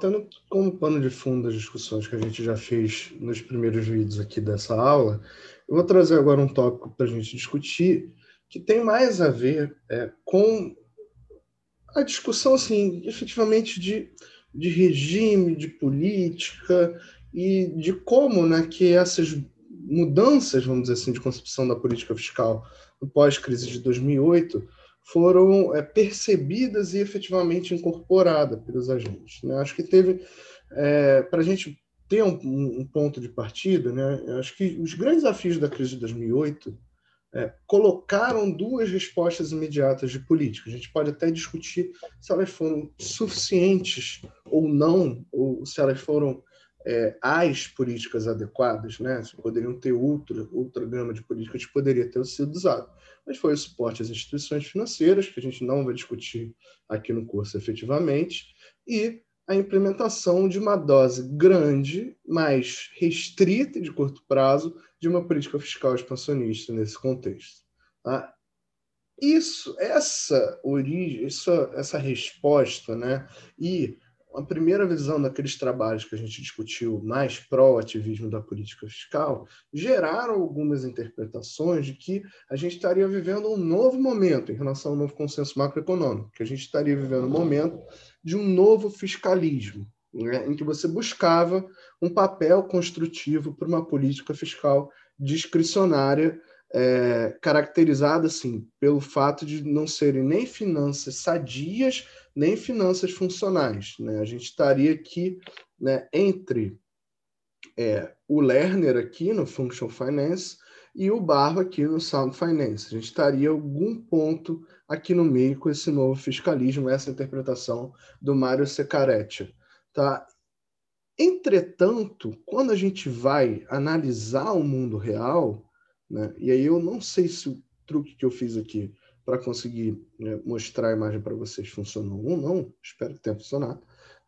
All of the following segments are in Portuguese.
tendo como pano de fundo as discussões que a gente já fez nos primeiros vídeos aqui dessa aula, eu vou trazer agora um tópico para a gente discutir que tem mais a ver é, com a discussão, assim, efetivamente de, de regime, de política e de como né, que essas mudanças, vamos dizer assim, de concepção da política fiscal no pós-crise de 2008 foram é, percebidas e efetivamente incorporadas pelos agentes. Né? Acho que teve, é, para a gente ter um, um, ponto de partida, né? acho que os grandes desafios da crise de 2008 é, colocaram duas respostas imediatas de política. A gente pode até discutir se elas foram suficientes ou não, ou se elas foram é, as políticas adequadas, né? Poderiam ter outra, outra gama de políticas que poderia ter sido usado. Mas foi o suporte às instituições financeiras, que a gente não vai discutir aqui no curso efetivamente, e a implementação de uma dose grande, mais restrita de curto prazo, de uma política fiscal expansionista nesse contexto. Tá? Isso, essa origem, essa, essa resposta, né, e a primeira visão daqueles trabalhos que a gente discutiu mais pró-ativismo da política fiscal geraram algumas interpretações de que a gente estaria vivendo um novo momento em relação ao novo consenso macroeconômico, que a gente estaria vivendo um momento de um novo fiscalismo, né, em que você buscava um papel construtivo para uma política fiscal discricionária é, caracterizada assim pelo fato de não serem nem finanças sadias nem finanças funcionais. Né? A gente estaria aqui né, entre é, o Lerner aqui no Functional Finance e o Barro aqui no Sound Finance. A gente estaria algum ponto aqui no meio com esse novo fiscalismo, essa interpretação do Mário Secaretti. Tá? Entretanto, quando a gente vai analisar o mundo real, né, e aí eu não sei se o truque que eu fiz aqui para conseguir né, mostrar a imagem para vocês funcionou ou não. Espero que tenha funcionado,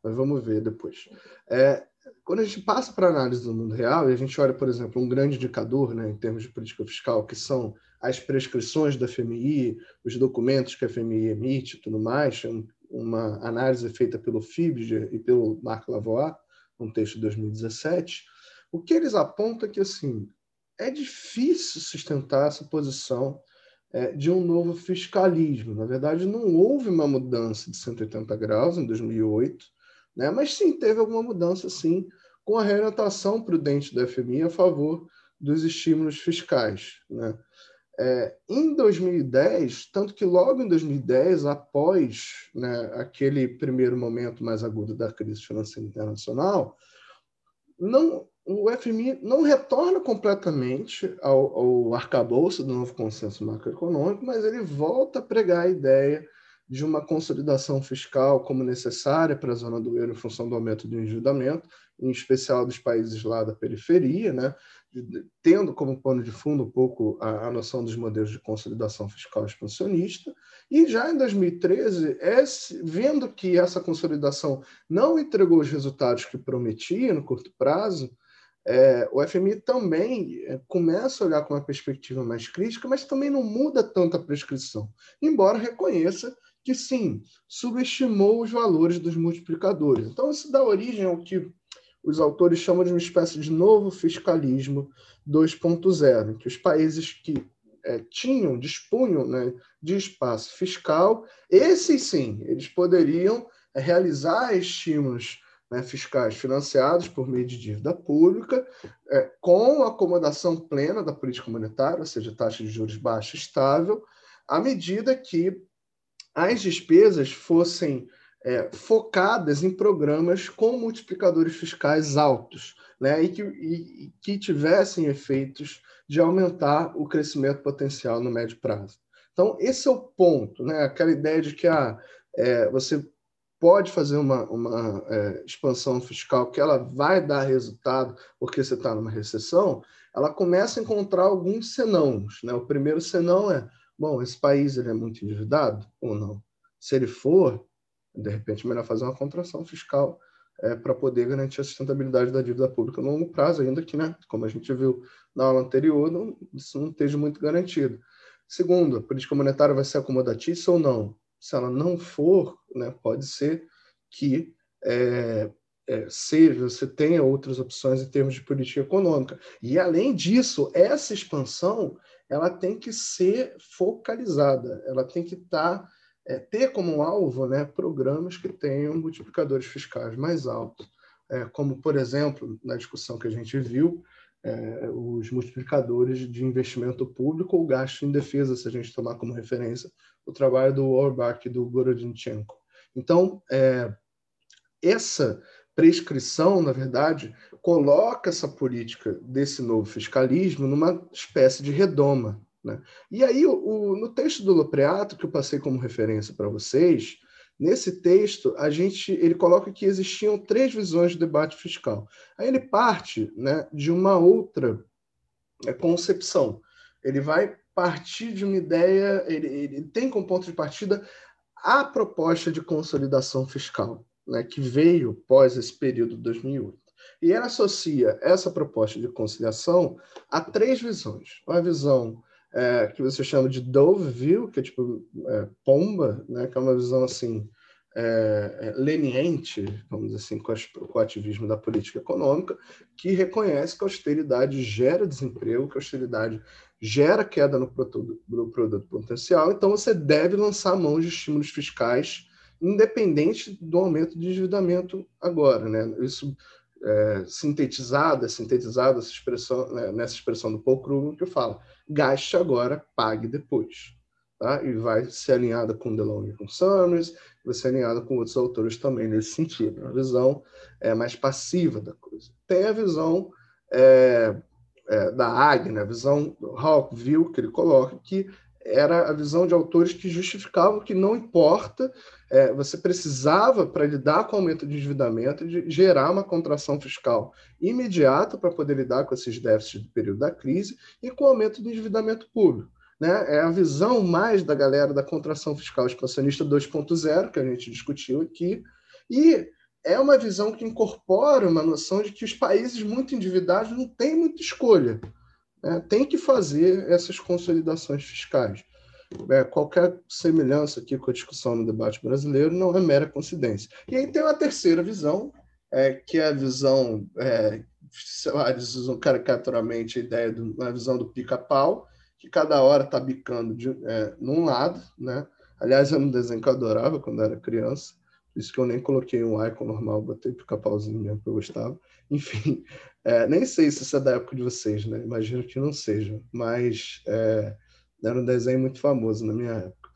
mas vamos ver depois. É, quando a gente passa para análise do mundo real e a gente olha, por exemplo, um grande indicador né, em termos de política fiscal, que são as prescrições da FMI, os documentos que a FMI emite e tudo mais, é uma análise feita pelo FIBG e pelo Marc Lavoie, um texto de 2017, o que eles apontam é que assim, é difícil sustentar essa posição é, de um novo fiscalismo. Na verdade, não houve uma mudança de 180 graus em 2008, né? mas sim teve alguma mudança, sim, com a reorientação prudente da FMI a favor dos estímulos fiscais. Né? É, em 2010, tanto que logo em 2010, após né, aquele primeiro momento mais agudo da crise financeira internacional, não, o FMI não retorna completamente ao, ao arcabouço do novo consenso macroeconômico, mas ele volta a pregar a ideia de uma consolidação fiscal como necessária para a zona do euro em função do aumento do endividamento, em especial dos países lá da periferia, né? tendo como pano de fundo um pouco a, a noção dos modelos de consolidação fiscal expansionista, e já em 2013, esse, vendo que essa consolidação não entregou os resultados que prometia no curto prazo, é, o FMI também é, começa a olhar com uma perspectiva mais crítica, mas também não muda tanto a prescrição, embora reconheça que sim, subestimou os valores dos multiplicadores. Então, isso dá origem ao que os autores chamam de uma espécie de novo fiscalismo 2.0, em que os países que é, tinham, dispunham né, de espaço fiscal, esses sim, eles poderiam realizar estímulos né, fiscais financiados por meio de dívida pública, é, com acomodação plena da política monetária, ou seja, taxa de juros baixa estável, à medida que as despesas fossem é, focadas em programas com multiplicadores fiscais altos, né, e, que, e, que tivessem efeitos de aumentar o crescimento potencial no médio prazo. Então, esse é o ponto, né, aquela ideia de que ah, é, você pode fazer uma, uma é, expansão fiscal que ela vai dar resultado porque você está numa recessão, ela começa a encontrar alguns senãos. Né? O primeiro senão é, bom, esse país ele é muito endividado ou não? Se ele for, de repente, melhor fazer uma contração fiscal é, para poder garantir a sustentabilidade da dívida pública no longo prazo, ainda que, né, como a gente viu na aula anterior, não, isso não esteja muito garantido. Segundo, a política monetária vai ser acomodatícia ou não? Se ela não for, né, pode ser que é, é, seja, você tenha outras opções em termos de política econômica. E, além disso, essa expansão ela tem que ser focalizada, ela tem que estar, tá, é, ter como alvo né, programas que tenham multiplicadores fiscais mais altos, é, como, por exemplo, na discussão que a gente viu, é, os multiplicadores de investimento público ou gasto em defesa, se a gente tomar como referência o trabalho do Orbach e do Gorodinchenko. Então, é, essa prescrição, na verdade, coloca essa política desse novo fiscalismo numa espécie de redoma. Né? E aí, o, o, no texto do Lopreato, que eu passei como referência para vocês, nesse texto, a gente ele coloca que existiam três visões de debate fiscal. Aí ele parte né, de uma outra é, concepção. Ele vai partir de uma ideia, ele, ele tem como ponto de partida a proposta de consolidação fiscal né, que veio pós esse período de 2008. E ela associa essa proposta de conciliação a três visões. Uma visão é, que você chama de Dove View, que é tipo é, pomba, né, que é uma visão assim é, é leniente, vamos dizer assim, com, com, o ativismo da política econômica, que reconhece que a austeridade gera desemprego, que a austeridade gera queda no produto, no produto potencial, então você deve lançar mão de estímulos fiscais independente do aumento de endividamento agora. Né? Isso é, sintetizado, é sintetizado essa expressão, né, nessa expressão do Paul Krugman que fala gaste agora, pague depois. Tá? E vai ser alinhada com DeLong e com Summers, vai ser alinhada com outros autores também nesse sentido. A visão é, mais passiva da coisa. Tem a visão é, é, da Agner, a visão Hawkville, que ele coloca, que era a visão de autores que justificavam que não importa, é, você precisava, para lidar com o aumento de endividamento, de gerar uma contração fiscal imediata para poder lidar com esses déficits do período da crise e com o aumento do endividamento público. Né? É a visão mais da galera da contração fiscal expansionista 2.0, que a gente discutiu aqui, e é uma visão que incorpora uma noção de que os países muito endividados não têm muita escolha né, tem que fazer essas consolidações fiscais. É, qualquer semelhança aqui com a discussão no debate brasileiro não é mera coincidência. E aí tem uma terceira visão, é, que é a visão, é, sei lá, eles usam caricaturamente a ideia de uma visão do pica-pau, que cada hora está bicando de, é, num lado, né? Aliás, era um desenho que eu adorava quando era criança, isso que eu nem coloquei um icon normal, botei pica-pauzinho mesmo, que eu gostava. Enfim, é, nem sei se isso é da época de vocês, né? Imagino que não seja, mas é, era um desenho muito famoso na minha época.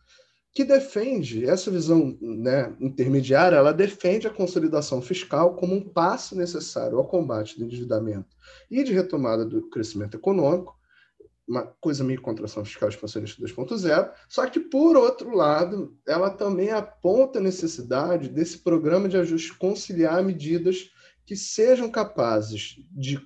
Que defende essa visão né, intermediária, ela defende a consolidação fiscal como um passo necessário ao combate do endividamento e de retomada do crescimento econômico, uma coisa meio contração fiscal expansionista 2.0, só que, por outro lado, ela também aponta a necessidade desse programa de ajuste conciliar medidas que sejam capazes de,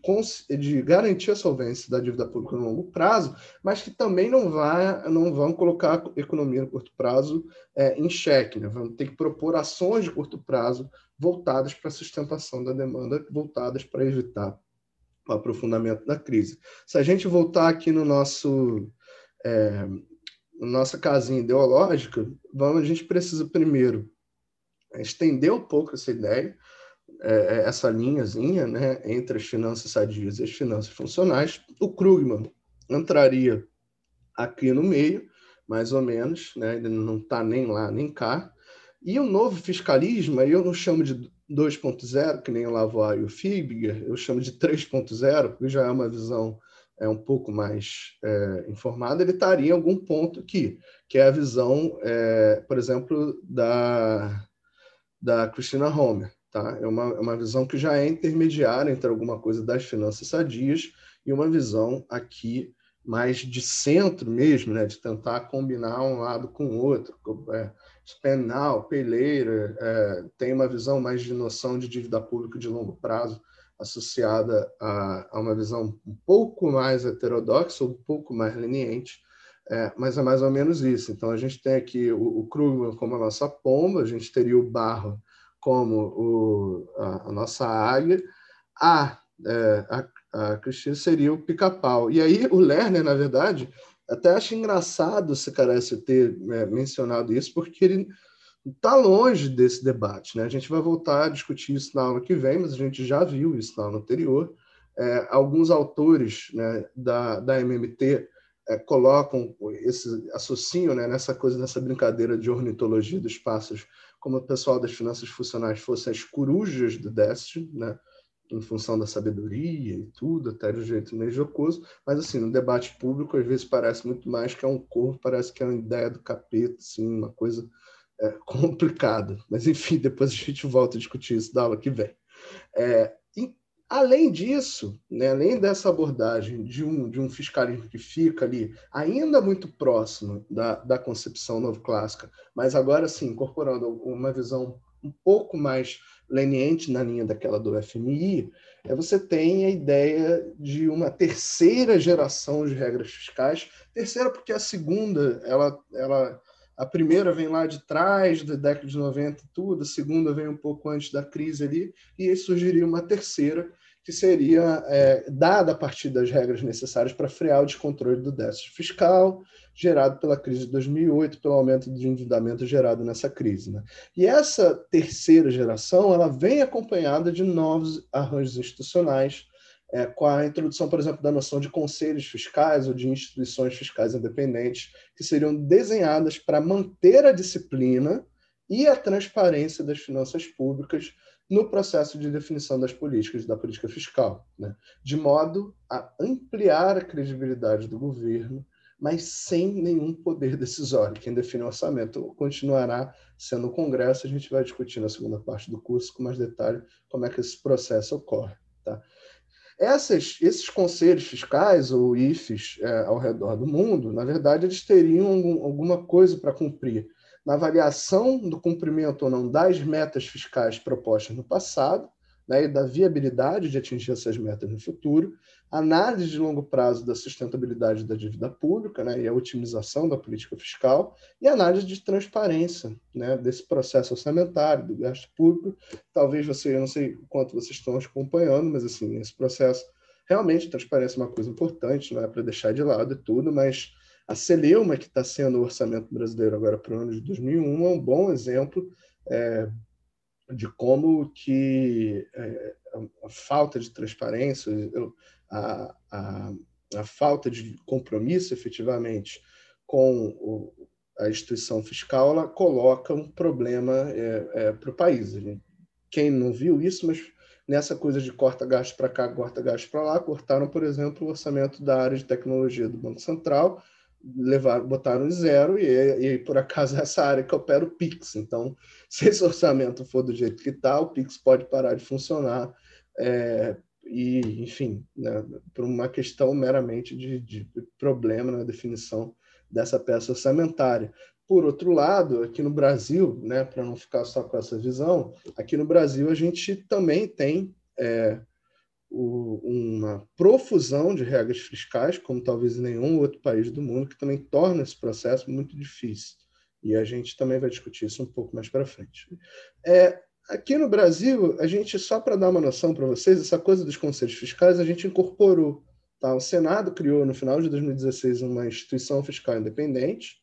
de garantir a solvência da dívida pública no longo prazo, mas que também não, vai, não vão colocar a economia no curto prazo é, em xeque. Né? Vão ter que propor ações de curto prazo voltadas para a sustentação da demanda, voltadas para evitar aprofundamento da crise. Se a gente voltar aqui no nosso é, nossa casinha ideológica, vamos, a gente precisa primeiro estender um pouco essa ideia, é, é, essa linhazinha né, entre as finanças sadias e as finanças funcionais. O Krugman entraria aqui no meio, mais ou menos, né, ele não está nem lá nem cá. E o novo fiscalismo, eu não chamo de 2.0, que nem o Lavoie e o Fibiger, eu chamo de 3.0, porque já é uma visão é um pouco mais é, informada, ele estaria em algum ponto aqui, que é a visão, é, por exemplo, da, da Christina Homer. Tá? É, uma, é uma visão que já é intermediária entre alguma coisa das finanças sadias e uma visão aqui mais de centro mesmo, né? de tentar combinar um lado com o outro. É, pay later, é, tem uma visão mais de noção de dívida pública de longo prazo associada a, a uma visão um pouco mais heterodoxa, um pouco mais leniente, é, mas é mais ou menos isso. Então, a gente tem aqui o, o Krugman como a nossa pomba, a gente teria o Barro como o, a, a nossa águia, a, é, a, a Cristina seria o pica-pau. E aí o Lerner, na verdade, até acho engraçado se Carece ter é, mencionado isso, porque ele está longe desse debate. Né? A gente vai voltar a discutir isso na aula que vem, mas a gente já viu isso na aula anterior. É, alguns autores né, da, da MMT é, colocam esse associam né, nessa coisa, nessa brincadeira de ornitologia dos pássaros, como o pessoal das finanças funcionais fossem as corujas do déficit, né, em função da sabedoria e tudo, até um jeito meio jocoso, mas assim, no debate público às vezes parece muito mais que é um corpo, parece que é uma ideia do capeta, assim, uma coisa é, complicada. Mas enfim, depois a gente volta a discutir isso da aula que vem. É, e, além disso, né, além dessa abordagem de um, de um fiscalismo que fica ali ainda muito próximo da, da concepção novo clássica, mas agora sim incorporando uma visão um pouco mais leniente na linha daquela do FMI, é você tem a ideia de uma terceira geração de regras fiscais, terceira porque a segunda ela, ela a primeira vem lá de trás, da década de 90 e tudo, a segunda vem um pouco antes da crise ali, e aí surgiria uma terceira, que seria é, dada a partir das regras necessárias para frear o descontrole do déficit fiscal, gerado pela crise de 2008, pelo aumento de endividamento gerado nessa crise. Né? E essa terceira geração ela vem acompanhada de novos arranjos institucionais, é, com a introdução, por exemplo, da noção de conselhos fiscais ou de instituições fiscais independentes, que seriam desenhadas para manter a disciplina e a transparência das finanças públicas no processo de definição das políticas da política fiscal, né? de modo a ampliar a credibilidade do governo, mas sem nenhum poder decisório. Quem define o orçamento continuará sendo o Congresso. A gente vai discutir na segunda parte do curso com mais detalhe como é que esse processo ocorre. Tá? Essas, esses conselhos fiscais, ou IFES, é, ao redor do mundo, na verdade, eles teriam algum, alguma coisa para cumprir na avaliação do cumprimento ou não das metas fiscais propostas no passado, né, e da viabilidade de atingir essas metas no futuro, análise de longo prazo da sustentabilidade da dívida pública né, e a otimização da política fiscal, e análise de transparência né, desse processo orçamentário, do gasto público. Talvez você, eu não sei quanto vocês estão acompanhando, mas assim, esse processo, realmente, transparência é uma coisa importante, não é para deixar de lado e tudo, mas a Celeuma, que está sendo o orçamento brasileiro agora para o ano de 2001, é um bom exemplo é, de como que é, a falta de transparência, a, a, a, falta de compromisso efetivamente com o, a instituição fiscal, ela coloca um problema é, é, para o país. Quem não viu isso, mas nessa coisa de corta gasto para cá, corta gasto para lá, cortaram, por exemplo, o orçamento da área de tecnologia do Banco Central, levar, botaram zero, e, e por acaso é essa área que opera o Pix. Então, se esse orçamento for do jeito que está, o Pix pode parar de funcionar. É, e, enfim, né, por uma questão meramente de, de problema na definição dessa peça orçamentária. Por outro lado, aqui no Brasil, né, para não ficar só com essa visão, aqui no Brasil a gente também tem é, o, uma profusão de regras fiscais, como talvez em nenhum outro país do mundo, que também torna esse processo muito difícil. E a gente também vai discutir isso um pouco mais para frente. É, aqui no Brasil, a gente, só para dar uma noção para vocês, essa coisa dos conselhos fiscais, a gente incorporou. Tá? O Senado criou, no final de 2016, uma instituição fiscal independente,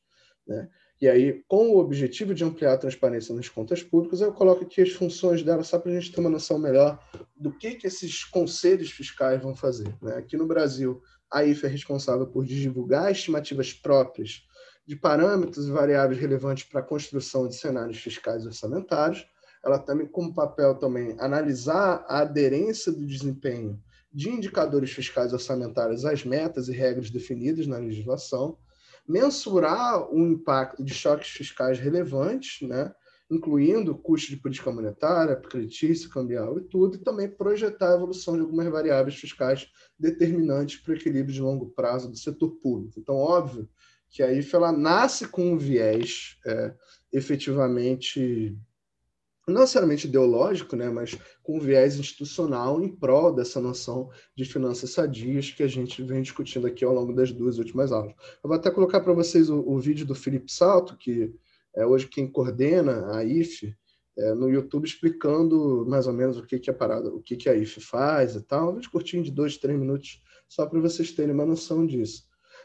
né? E aí, com o objetivo de ampliar a transparência nas contas públicas, eu coloco aqui as funções dela, só para a gente ter uma noção melhor do que, que esses conselhos fiscais vão fazer. Né? Aqui no Brasil, a IFE é responsável por divulgar estimativas próprias de parâmetros e variáveis relevantes para a construção de cenários fiscais orçamentários. Ela também, como papel, também analisar a aderência do desempenho de indicadores fiscais orçamentários às metas e regras definidas na legislação mensurar o impacto de choques fiscais relevantes, né, incluindo custo de política monetária, creditício, cambial e tudo, e também projetar a evolução de algumas variáveis fiscais determinantes para o equilíbrio de longo prazo do setor público. Então, óbvio que a IFE ela nasce com um viés é, efetivamente não necessariamente ideológico, né, mas com viés institucional em prol dessa noção de finanças sadias que a gente vem discutindo aqui ao longo das duas últimas aulas. Eu vou até colocar para vocês o, o, vídeo do Felipe Salto, que é hoje quem coordena a IFE, é, no YouTube explicando mais ou menos o que, que é parada, o que, que a IFE faz e tal. Um vídeo curtinho de dois, três minutos, só para vocês terem uma noção disso.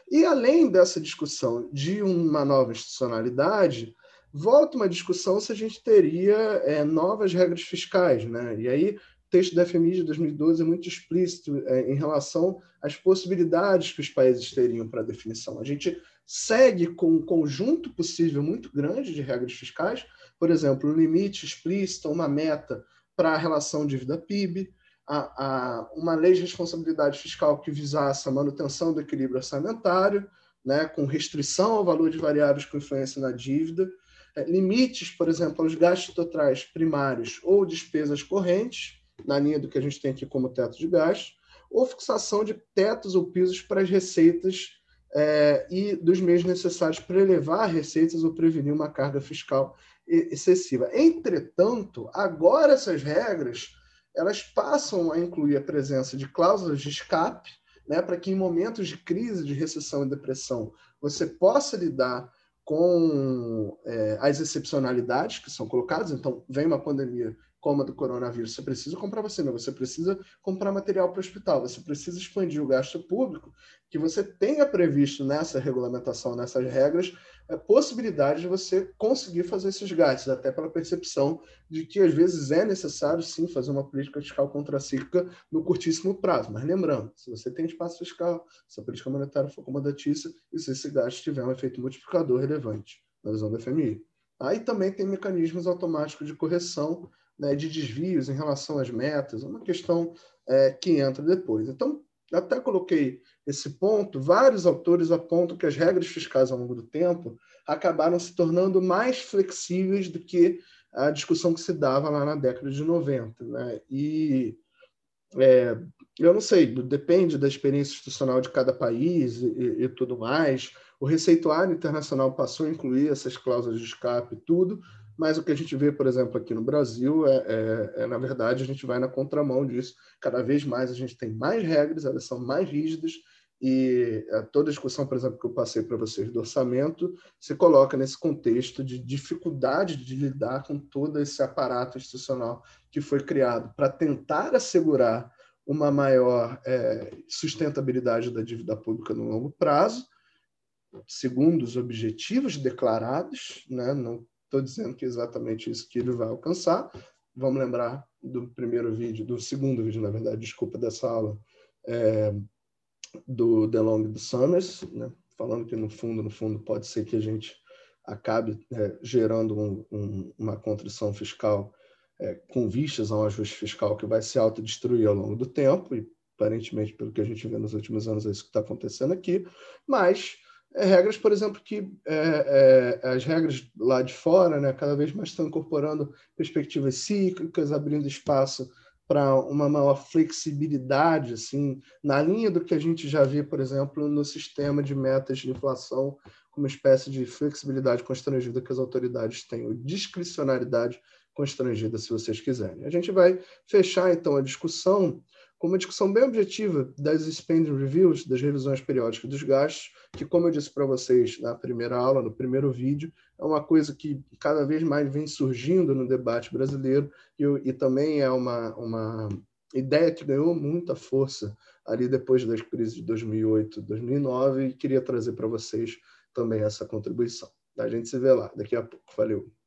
E além dessa discussão de uma nova institucionalidade, volta uma discussão se a gente teria é, novas regras fiscais, né? E aí o texto da FMI de 2012 é muito explícito é, em relação às possibilidades que os países teriam para definição. A gente segue com um conjunto possível muito grande de regras fiscais, por exemplo, um limite explícito, uma meta para a relação dívida-PIB, a, a, uma lei de responsabilidade fiscal que visasse a manutenção do equilíbrio orçamentário, né, com restrição ao valor de variáveis com influência na dívida, limites, por exemplo, aos gastos totais primários ou despesas correntes, na linha do que a gente tem aqui como teto de gastos, ou fixação de tetos ou pisos para as receitas é, e dos meios necessários para elevar receitas ou prevenir uma carga fiscal excessiva. Entretanto, agora essas regras elas passam a incluir a presença de cláusulas de escape, né, para que em momentos de crise, de recessão e depressão, você possa lidar com é, as excepcionalidades que são colocadas. Então, vem uma pandemia como a do coronavírus, você precisa comprar vacina, você precisa comprar material para o hospital, você precisa expandir o gasto público, que você tenha previsto nessa regulamentação, nessas regras, a possibilidade de você conseguir fazer esses gastos, até pela percepção de que às vezes é necessário sim fazer uma política fiscal contracíclica no curtíssimo prazo. Mas lembrando, se você tem espaço fiscal, se a política monetária for acomodatícia e se esse gasto tiver um efeito multiplicador relevante na visão do FMI. Aí também tem mecanismos automáticos de correção né, de desvios em relação às metas, uma questão é, que entra depois. Então, até coloquei esse ponto, vários autores apontam que as regras fiscais ao longo do tempo acabaram se tornando mais flexíveis do que a discussão que se dava lá na década de 90. Né? E é, eu não sei, depende da experiência institucional de cada país e, e, tudo mais. O receituário internacional passou a incluir essas cláusulas de escape e tudo, mas o que a gente vê, por exemplo, aqui no Brasil, é, é, é, na verdade, a gente vai na contramão disso. Cada vez mais a gente tem mais regras, elas são mais rígidas, e é, toda a discussão, por exemplo, que eu passei para vocês do orçamento, se coloca nesse contexto de dificuldade de lidar com todo esse aparato institucional que foi criado para tentar assegurar uma maior é, sustentabilidade da dívida pública no longo prazo, segundo os objetivos declarados, né, não estou dizendo que é exatamente isso que ele vai alcançar. Vamos lembrar do primeiro vídeo, do segundo vídeo, na verdade, desculpa, dessa aula, é, do DeLong do Summers, né? falando que no fundo, no fundo, pode ser que a gente acabe é, gerando um, um, uma contrição fiscal é, com vistas a um ajuste fiscal que vai se autodestruir ao longo do tempo, e aparentemente, pelo que a gente vê nos últimos anos, é isso que está acontecendo aqui, mas é, regras, por exemplo, que é, é, as regras lá de fora, né, cada vez mais estão incorporando perspectivas cíclicas, abrindo espaço para uma maior flexibilidade, assim, na linha do que a gente já vê, por exemplo, no sistema de metas de inflação, como espécie de flexibilidade constrangida que as autoridades têm, ou discricionariedade constrangida, se vocês quiserem. A gente vai fechar, então, a discussão com uma discussão bem objetiva das spending reviews, das revisões periódicas dos gastos, que, como eu disse para vocês na primeira aula, no primeiro vídeo, é uma coisa que cada vez mais vem surgindo no debate brasileiro e, e também é uma, uma ideia que ganhou muita força ali depois das crises de 2008, 2009 e queria trazer para vocês também essa contribuição. A gente se vê lá daqui a pouco. Valeu!